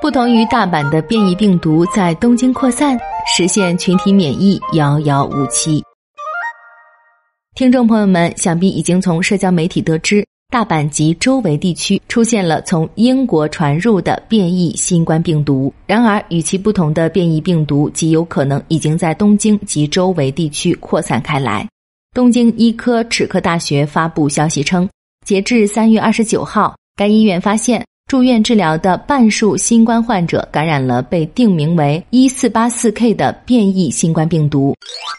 不同于大阪的变异病毒在东京扩散，实现群体免疫遥遥无期。听众朋友们，想必已经从社交媒体得知，大阪及周围地区出现了从英国传入的变异新冠病毒。然而，与其不同的变异病毒极有可能已经在东京及周围地区扩散开来。东京医科齿科大学发布消息称，截至三月二十九号，该医院发现住院治疗的半数新冠患者感染了被定名为一四八四 K 的变异新冠病毒。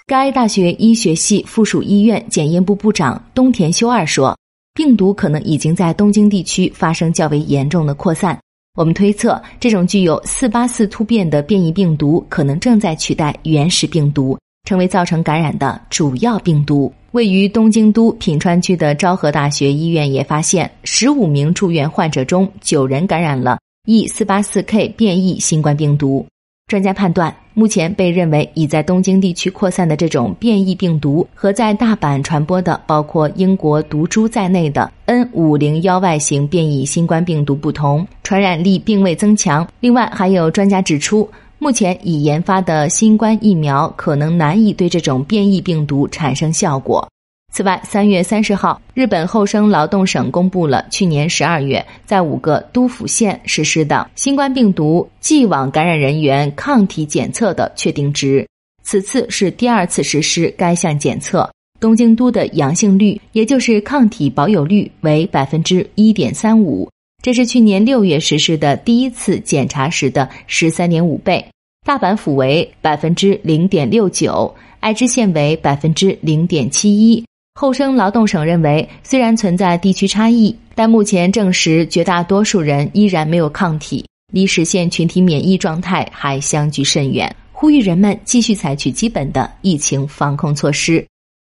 该大学医学系附属医院检验部部长东田修二说，病毒可能已经在东京地区发生较为严重的扩散。我们推测，这种具有四八四突变的变异病毒可能正在取代原始病毒。成为造成感染的主要病毒。位于东京都品川区的昭和大学医院也发现，十五名住院患者中，九人感染了 E 四八四 K 变异新冠病毒。专家判断，目前被认为已在东京地区扩散的这种变异病毒，和在大阪传播的包括英国毒株在内的 N 五零幺 Y 型变异新冠病毒不同，传染力并未增强。另外，还有专家指出。目前已研发的新冠疫苗可能难以对这种变异病毒产生效果。此外，三月三十号，日本厚生劳动省公布了去年十二月在五个都府县实施的新冠病毒既往感染人员抗体检测的确定值。此次是第二次实施该项检测。东京都的阳性率，也就是抗体保有率为百分之一点三五。这是去年六月实施的第一次检查时的十三点五倍，大阪府为百分之零点六九，爱知县为百分之零点七一。厚生劳动省认为，虽然存在地区差异，但目前证实绝大多数人依然没有抗体，离实现群体免疫状态还相距甚远。呼吁人们继续采取基本的疫情防控措施。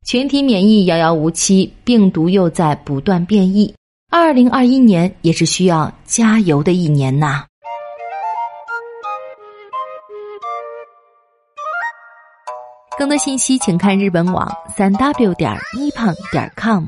群体免疫遥遥无期，病毒又在不断变异。二零二一年也是需要加油的一年呐！更多信息请看日本网三 w 点一胖点 com。